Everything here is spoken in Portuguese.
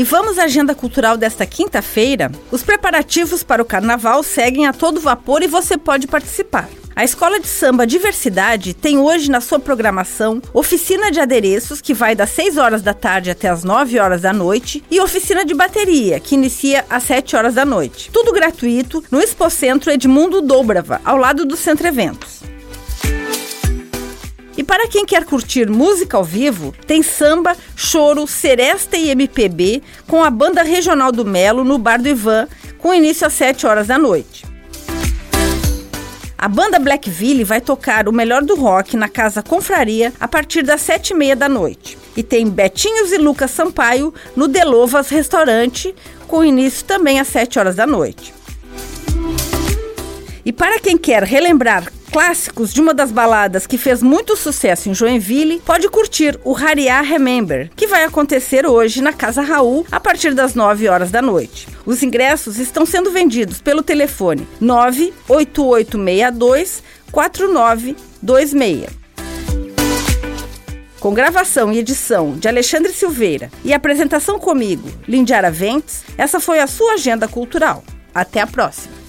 E vamos à agenda cultural desta quinta-feira? Os preparativos para o carnaval seguem a todo vapor e você pode participar. A Escola de Samba Diversidade tem hoje na sua programação oficina de adereços, que vai das 6 horas da tarde até as 9 horas da noite, e oficina de bateria, que inicia às 7 horas da noite. Tudo gratuito no Expocentro Edmundo Dobrava, ao lado do Centro Eventos. Para quem quer curtir música ao vivo, tem samba, choro, seresta e MPB com a banda regional do Melo no Bar do Ivan, com início às 7 horas da noite. A banda Blackville vai tocar o melhor do rock na Casa Confraria a partir das sete e meia da noite. E tem Betinhos e Lucas Sampaio no Delovas Restaurante, com início também às sete horas da noite. E para quem quer relembrar clássicos de uma das baladas que fez muito sucesso em Joinville, pode curtir o Hariá Remember, que vai acontecer hoje na Casa Raul a partir das 9 horas da noite. Os ingressos estão sendo vendidos pelo telefone 98862 4926. Com gravação e edição de Alexandre Silveira e apresentação comigo, Lindiara Ventes, essa foi a sua agenda cultural. Até a próxima!